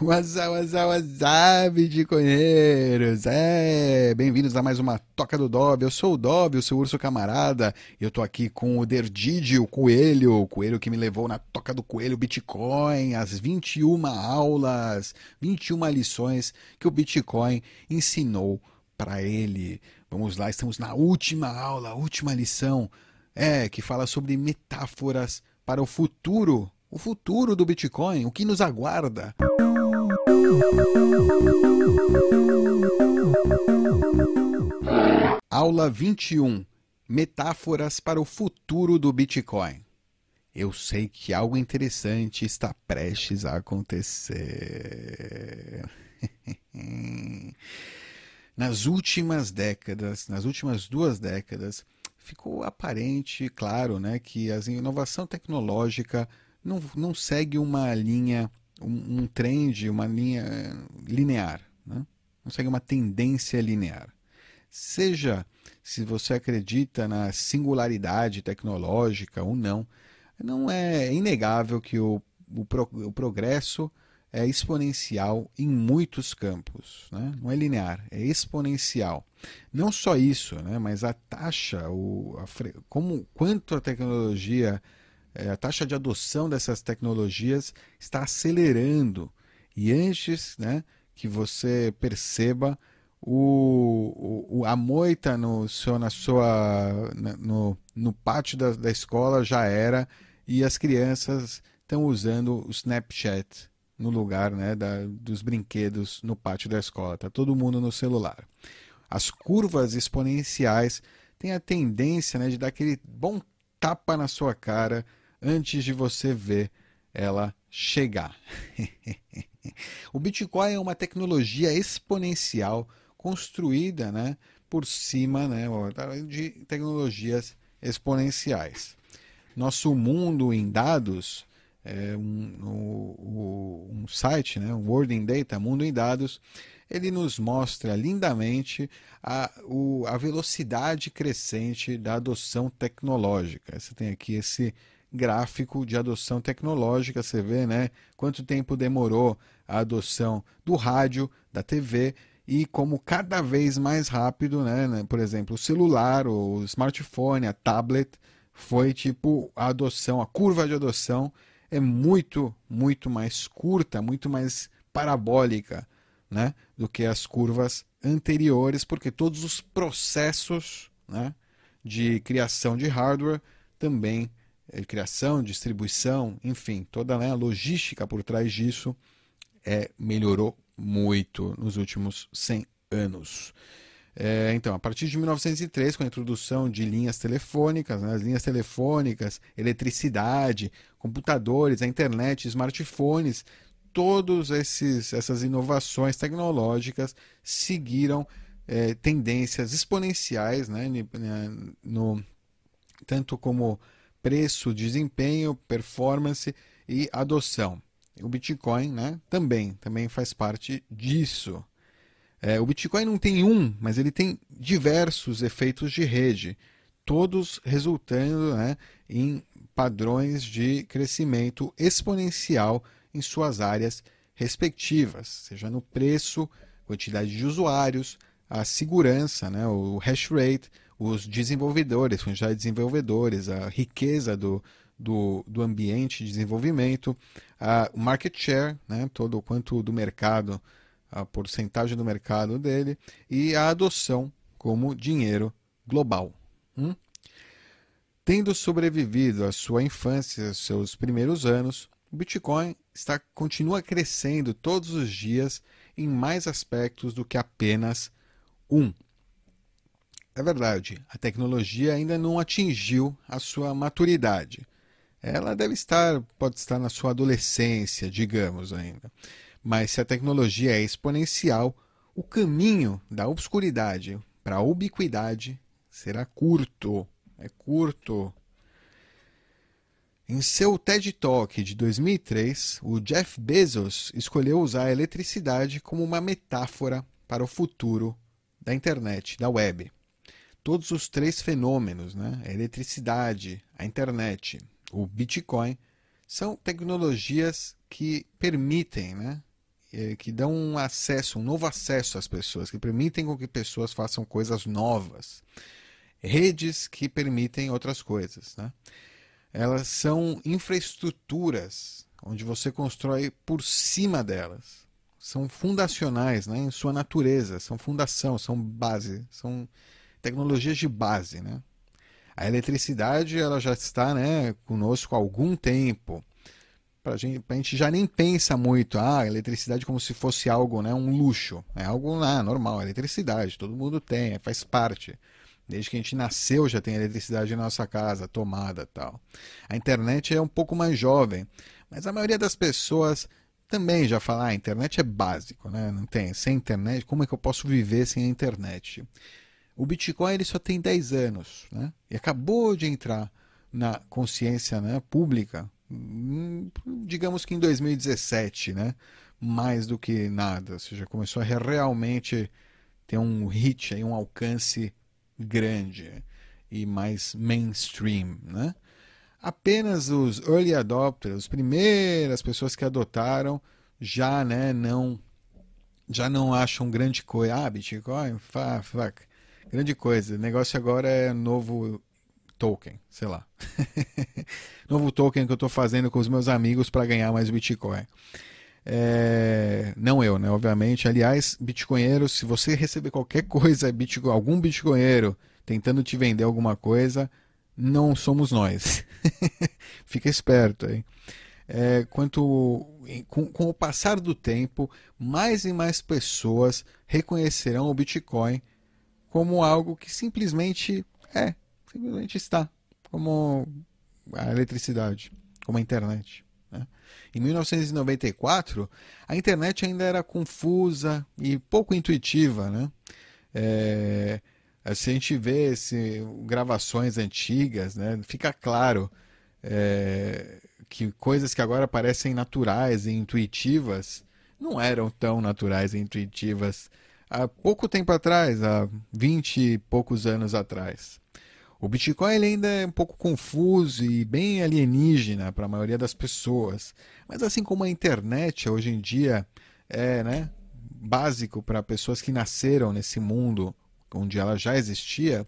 What's up, bitcoinheiros? É, bem-vindos a mais uma Toca do Dove. Eu sou o Dove, o seu urso camarada, e eu tô aqui com o Derdidi, o coelho, o coelho que me levou na Toca do Coelho Bitcoin, as 21 aulas, 21 lições que o Bitcoin ensinou para ele. Vamos lá, estamos na última aula, última lição, é, que fala sobre metáforas para o futuro, o futuro do Bitcoin, o que nos aguarda. Aula 21 Metáforas para o futuro do Bitcoin. Eu sei que algo interessante está prestes a acontecer. nas últimas décadas, nas últimas duas décadas, ficou aparente, claro, né, que a inovação tecnológica não, não segue uma linha um, um trend, uma linha linear, né? não segue uma tendência linear. Seja se você acredita na singularidade tecnológica ou não, não é inegável que o, o, pro, o progresso é exponencial em muitos campos, né? não é linear, é exponencial. Não só isso, né? mas a taxa, o, a, como, quanto a tecnologia a taxa de adoção dessas tecnologias está acelerando. E antes né, que você perceba, o, o, a moita no, seu, na sua, no, no pátio da, da escola já era e as crianças estão usando o Snapchat no lugar né, da, dos brinquedos no pátio da escola. Está todo mundo no celular. As curvas exponenciais têm a tendência né, de dar aquele bom tapa na sua cara antes de você ver ela chegar. o Bitcoin é uma tecnologia exponencial construída né, por cima né, de tecnologias exponenciais. Nosso mundo em dados, é um, um, um site, né, World in Data, Mundo em Dados, ele nos mostra lindamente a, o, a velocidade crescente da adoção tecnológica. Você tem aqui esse gráfico de adoção tecnológica, você vê né, quanto tempo demorou a adoção do rádio, da TV e como cada vez mais rápido, né, né, por exemplo, o celular, o smartphone, a tablet, foi tipo a adoção, a curva de adoção é muito, muito mais curta, muito mais parabólica né, do que as curvas anteriores, porque todos os processos né, de criação de hardware também criação, distribuição, enfim, toda né, a logística por trás disso é, melhorou muito nos últimos 100 anos. É, então, a partir de 1903, com a introdução de linhas telefônicas, né, as linhas telefônicas, eletricidade, computadores, a internet, smartphones, todas essas inovações tecnológicas seguiram é, tendências exponenciais, né, no, tanto como preço, desempenho, performance e adoção. O Bitcoin né, também, também faz parte disso. É, o Bitcoin não tem um, mas ele tem diversos efeitos de rede, todos resultando né, em padrões de crescimento exponencial em suas áreas respectivas, seja no preço, quantidade de usuários, a segurança, né, o hash rate, os desenvolvedores, de desenvolvedores, a riqueza do, do, do ambiente de desenvolvimento, a market share, né, todo o quanto do mercado, a porcentagem do mercado dele, e a adoção como dinheiro global. Hum? Tendo sobrevivido à sua infância, seus primeiros anos, o Bitcoin está, continua crescendo todos os dias em mais aspectos do que apenas um. É verdade, a tecnologia ainda não atingiu a sua maturidade. Ela deve estar, pode estar na sua adolescência, digamos ainda. Mas se a tecnologia é exponencial, o caminho da obscuridade para a ubiquidade será curto. É curto. Em seu TED Talk de 2003, o Jeff Bezos escolheu usar a eletricidade como uma metáfora para o futuro da internet, da web todos os três fenômenos, né? a eletricidade, a internet, o Bitcoin, são tecnologias que permitem né? é, que dão um acesso, um novo acesso às pessoas, que permitem com que pessoas façam coisas novas. Redes que permitem outras coisas. Né? Elas são infraestruturas onde você constrói por cima delas. São fundacionais né, em sua natureza, são fundação, são base, são tecnologias de base. Né? A eletricidade ela já está né, conosco há algum tempo. Para gente, a gente já nem pensa muito ah, a eletricidade como se fosse algo, né, um luxo. É algo ah, normal, eletricidade, todo mundo tem, faz parte. Desde que a gente nasceu já tem eletricidade na nossa casa, tomada tal. A internet é um pouco mais jovem, mas a maioria das pessoas também já fala, ah, a internet é básico, né? Não tem, sem internet, como é que eu posso viver sem a internet? O Bitcoin ele só tem 10 anos, né? E acabou de entrar na consciência né, pública, hum, digamos que em 2017, né? Mais do que nada, ou seja, começou a realmente ter um hit, um alcance grande e mais mainstream, né? Apenas os early adopters, as primeiras pessoas que adotaram, já, né, não já não acham grande coisa. Ah, Bitcoin, fuck. Grande coisa. O negócio agora é novo token, sei lá. novo token que eu estou fazendo com os meus amigos para ganhar mais Bitcoin. É... Não eu, né? Obviamente. Aliás, bitcoinheiros, se você receber qualquer coisa, bitcoin, algum bitcoinheiro tentando te vender alguma coisa, não somos nós. Fica esperto aí. É, quanto com, com, o passar do tempo, mais e mais pessoas reconhecerão o Bitcoin como algo que simplesmente é, simplesmente está, como a eletricidade, como a internet. Né? Em 1994, a internet ainda era confusa e pouco intuitiva. Né? É, se a gente vê esse, gravações antigas, né, fica claro é, que coisas que agora parecem naturais e intuitivas não eram tão naturais e intuitivas há pouco tempo atrás, há 20 e poucos anos atrás. O Bitcoin ele ainda é um pouco confuso e bem alienígena para a maioria das pessoas. Mas assim como a internet hoje em dia é né, básico para pessoas que nasceram nesse mundo onde ela já existia,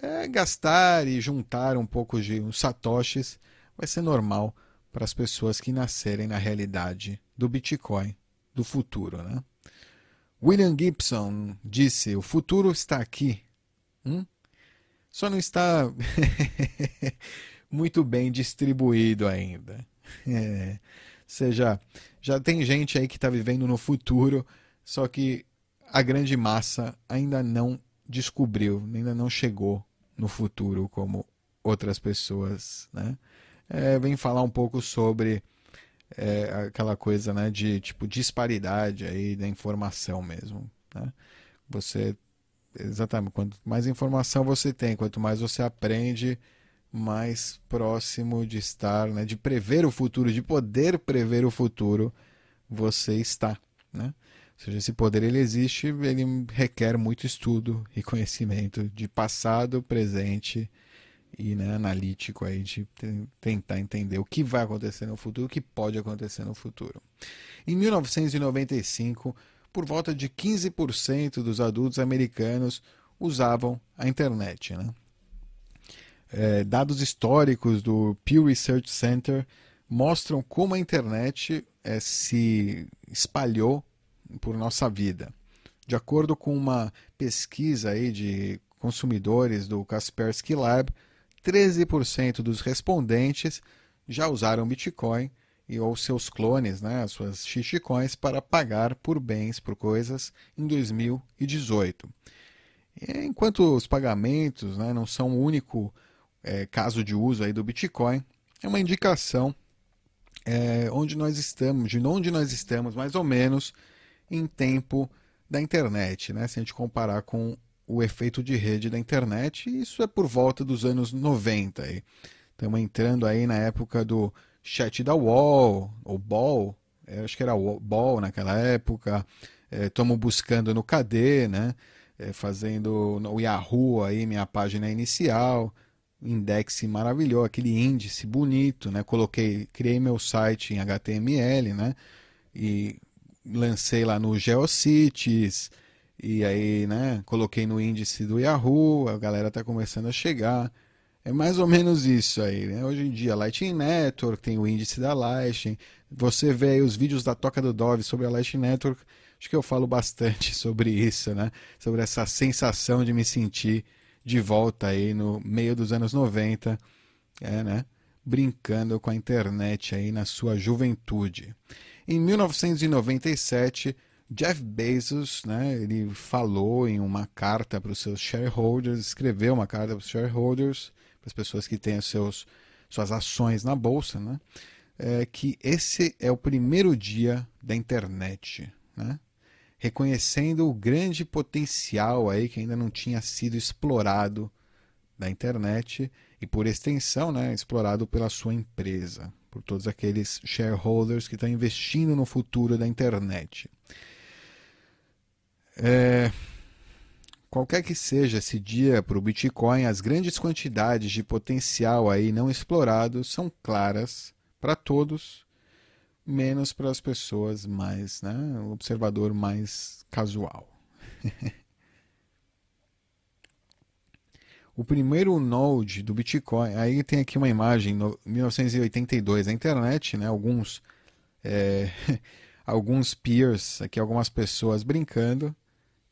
é, gastar e juntar um pouco de uns satoshis vai ser normal para as pessoas que nascerem na realidade do Bitcoin do futuro. Né? William Gibson disse: O futuro está aqui. Hum? Só não está muito bem distribuído ainda. É, ou seja, já tem gente aí que está vivendo no futuro, só que a grande massa ainda não descobriu, ainda não chegou no futuro como outras pessoas, né? É, vem falar um pouco sobre é, aquela coisa, né, de tipo disparidade aí da informação mesmo, né? Você Exatamente. Quanto mais informação você tem, quanto mais você aprende, mais próximo de estar, né, de prever o futuro, de poder prever o futuro, você está. Né? Ou seja, esse poder ele existe, ele requer muito estudo e conhecimento de passado, presente e né, analítico aí de tentar entender o que vai acontecer no futuro, o que pode acontecer no futuro. Em 1995, por volta de 15% dos adultos americanos usavam a internet. Né? É, dados históricos do Pew Research Center mostram como a internet é, se espalhou por nossa vida. De acordo com uma pesquisa aí de consumidores do Kaspersky Lab, 13% dos respondentes já usaram Bitcoin e ou seus clones, né, as suas shitcoins, para pagar por bens, por coisas, em 2018. E, enquanto os pagamentos né, não são o único é, caso de uso aí do Bitcoin, é uma indicação é, onde nós estamos, de onde nós estamos, mais ou menos, em tempo da internet, né? se a gente comparar com o efeito de rede da internet, isso é por volta dos anos 90. Aí. Estamos entrando aí na época do chat da Wall, ou Ball, acho que era Ball naquela época. Estamos é, buscando no KD, né? É, fazendo no Yahoo aí minha página inicial, index maravilhoso, aquele índice bonito, né? Coloquei, criei meu site em HTML, né? E lancei lá no GeoCities, e aí, né, coloquei no índice do Yahoo, a galera tá começando a chegar. É mais ou menos isso aí, né? Hoje em dia, Lightning Network tem o índice da Lightning. Você vê aí os vídeos da Toca do Dove sobre a Lightning Network. Acho que eu falo bastante sobre isso, né? Sobre essa sensação de me sentir de volta aí no meio dos anos 90, é, né? Brincando com a internet aí na sua juventude. Em 1997, Jeff Bezos, né, ele falou em uma carta para os seus shareholders, escreveu uma carta para os shareholders, para as pessoas que têm os seus, suas ações na bolsa, né, é, que esse é o primeiro dia da internet, né, reconhecendo o grande potencial aí que ainda não tinha sido explorado da internet e por extensão, né, explorado pela sua empresa, por todos aqueles shareholders que estão investindo no futuro da internet. É, qualquer que seja esse dia para o Bitcoin, as grandes quantidades de potencial aí não explorado são claras para todos, menos para as pessoas mais, né, o observador mais casual. o primeiro node do Bitcoin, aí tem aqui uma imagem, no 1982, na internet, né, alguns é, alguns peers, aqui algumas pessoas brincando,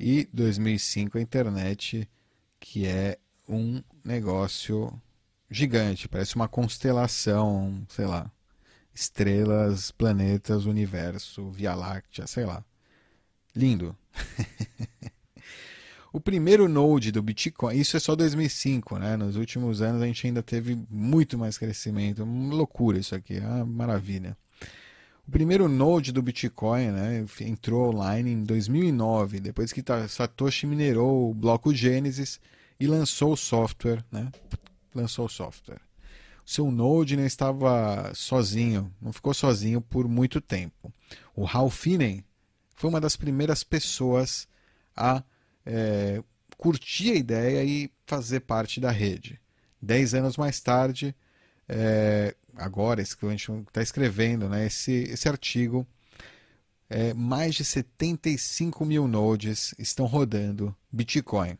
e 2005 a internet, que é um negócio gigante, parece uma constelação, sei lá, estrelas, planetas, universo, Via Láctea, sei lá. Lindo. o primeiro node do Bitcoin, isso é só 2005, né? Nos últimos anos a gente ainda teve muito mais crescimento, loucura isso aqui, é maravilha. O primeiro node do Bitcoin né, entrou online em 2009, depois que Satoshi minerou o bloco Gênesis e lançou o software. Né, lançou o software. Seu node não estava sozinho, não ficou sozinho por muito tempo. O Hal Finney foi uma das primeiras pessoas a é, curtir a ideia e fazer parte da rede. Dez anos mais tarde, é, agora, esse que a gente está escrevendo, né, esse, esse artigo, é, mais de 75 mil nodes estão rodando Bitcoin.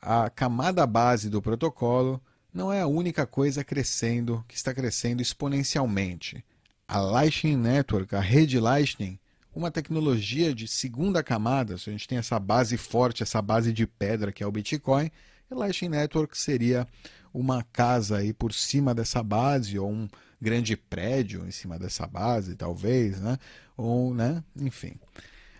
A camada base do protocolo não é a única coisa crescendo, que está crescendo exponencialmente. A Lightning Network, a rede Lightning, uma tecnologia de segunda camada, se a gente tem essa base forte, essa base de pedra que é o Bitcoin, a Lightning Network seria uma casa aí por cima dessa base ou um grande prédio em cima dessa base, talvez, né? Ou, né? Enfim.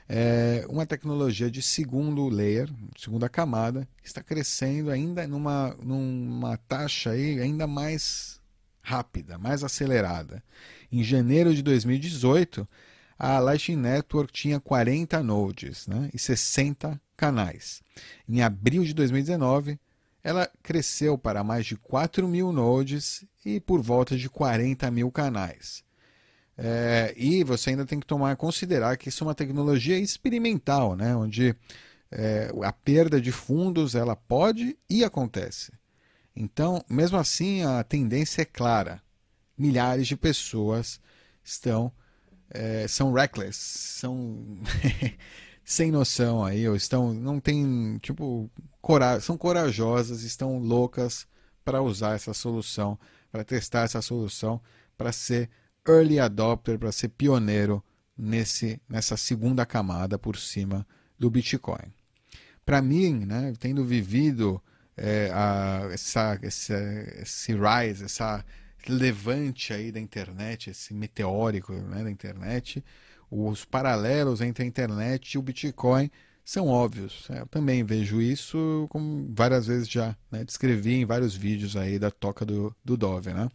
É uma tecnologia de segundo layer, segunda camada, está crescendo ainda numa, numa taxa aí ainda mais rápida, mais acelerada. Em janeiro de 2018, a Lightning Network tinha 40 nodes né, e 60 canais. Em abril de 2019, ela cresceu para mais de 4 mil nodes e por volta de 40 mil canais. É, e você ainda tem que tomar considerar que isso é uma tecnologia experimental, né? onde é, a perda de fundos ela pode e acontece. Então, mesmo assim, a tendência é clara. Milhares de pessoas estão é, são reckless, são sem noção aí, ou estão não tem tipo cora são corajosas, estão loucas para usar essa solução, para testar essa solução, para ser early adopter, para ser pioneiro nesse, nessa segunda camada por cima do Bitcoin. Para mim, né, tendo vivido é, a, essa, esse, esse rise, essa levante aí da internet, esse meteórico né, da internet, os paralelos entre a internet e o Bitcoin são óbvios. Eu também vejo isso, como várias vezes já né, descrevi em vários vídeos aí da toca do, do Dove. Né?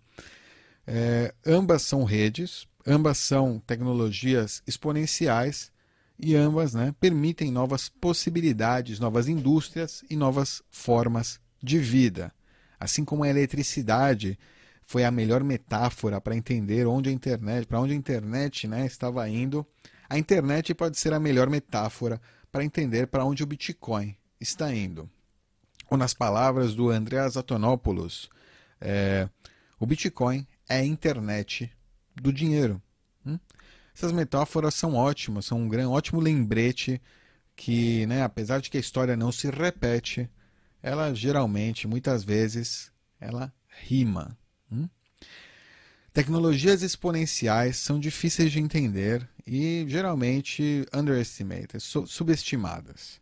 É, ambas são redes, ambas são tecnologias exponenciais e ambas né, permitem novas possibilidades, novas indústrias e novas formas de vida. Assim como a eletricidade foi a melhor metáfora para entender onde a internet, para onde a internet né, estava indo, a internet pode ser a melhor metáfora para entender para onde o Bitcoin está indo. Ou nas palavras do Andreas Atonopoulos, é, o Bitcoin é a internet do dinheiro. Hum? essas metáforas são ótimas, são um grande, ótimo lembrete que, né, apesar de que a história não se repete, ela geralmente, muitas vezes, ela rima. Hum? Tecnologias exponenciais são difíceis de entender e geralmente underestimated, subestimadas.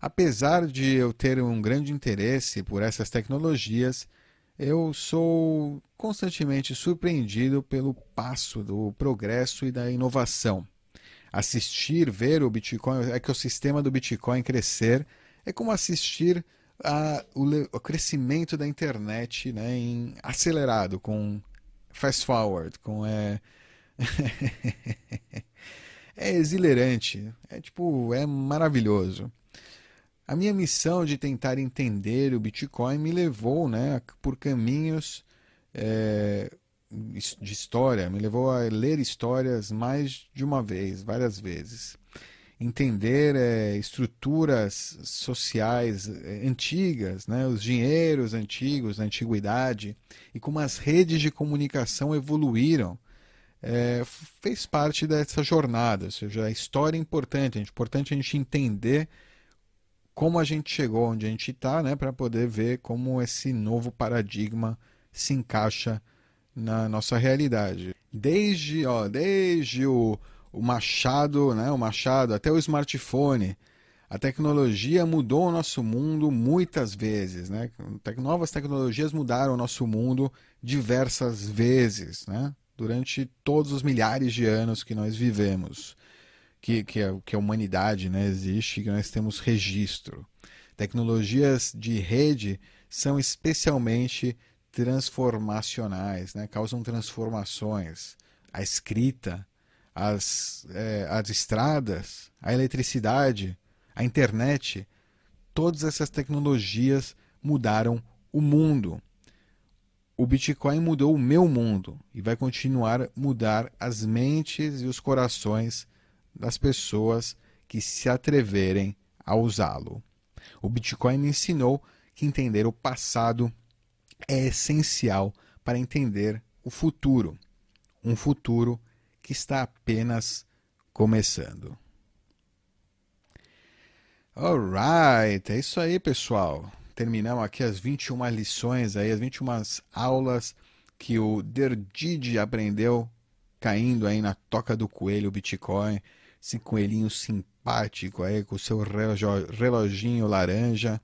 Apesar de eu ter um grande interesse por essas tecnologias, eu sou constantemente surpreendido pelo passo do progresso e da inovação. Assistir, ver o Bitcoin, o ecossistema do Bitcoin crescer, é como assistir a, o, o, crescimento da internet né, em, acelerado, com fast forward, com é, é exhilarante, é tipo, é maravilhoso. A minha missão de tentar entender o Bitcoin me levou né, por caminhos é, de história, me levou a ler histórias mais de uma vez, várias vezes. Entender é, estruturas sociais é, antigas, né, os dinheiros antigos, da antiguidade, e como as redes de comunicação evoluíram, é, fez parte dessa jornada. Ou seja, a história é importante, é importante a gente entender como a gente chegou onde a gente está, né, para poder ver como esse novo paradigma se encaixa na nossa realidade. Desde, ó, desde o, o machado, né, o machado até o smartphone, a tecnologia mudou o nosso mundo muitas vezes, né? Novas tecnologias mudaram o nosso mundo diversas vezes, né? Durante todos os milhares de anos que nós vivemos que, que, a, que a humanidade né, existe, que nós temos registro. Tecnologias de rede são especialmente transformacionais, né? causam transformações. A escrita, as, é, as estradas, a eletricidade, a internet, todas essas tecnologias mudaram o mundo. O Bitcoin mudou o meu mundo e vai continuar a mudar as mentes e os corações das pessoas que se atreverem a usá-lo. O Bitcoin me ensinou que entender o passado é essencial para entender o futuro, um futuro que está apenas começando. Alright, é isso aí, pessoal. Terminamos aqui as 21 lições aí, as 21 aulas que o Derdid aprendeu caindo aí na toca do coelho Bitcoin esse coelhinho simpático aí com o seu reloginho laranja.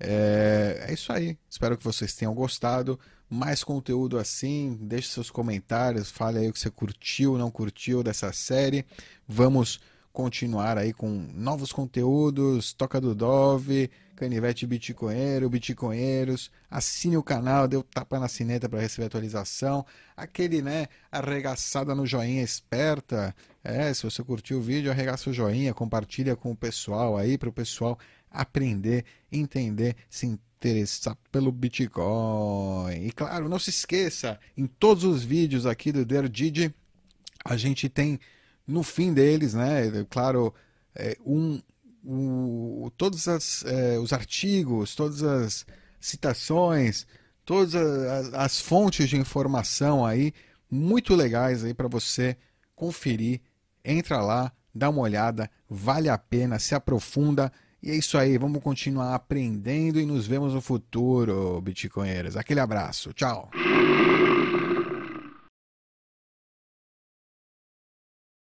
É, é, isso aí. Espero que vocês tenham gostado. Mais conteúdo assim, deixe seus comentários, fale aí o que você curtiu, não curtiu dessa série. Vamos continuar aí com novos conteúdos, Toca do Dove, Canivete Bitcoinheiro, Bitcoinheiros, assine o canal, dê o tapa na sineta para receber atualização, aquele, né, arregaçada no joinha esperta, é, se você curtiu o vídeo, arregaça o joinha, compartilha com o pessoal aí, para o pessoal aprender, entender, se interessar pelo Bitcoin. E claro, não se esqueça, em todos os vídeos aqui do Derdid, a gente tem no fim deles, né? Claro, é, um, todos as, é, os artigos, todas as citações, todas as, as fontes de informação aí muito legais aí para você conferir. Entra lá, dá uma olhada, vale a pena, se aprofunda. E é isso aí, vamos continuar aprendendo e nos vemos no futuro, Bitcoinheiros. Aquele abraço, tchau!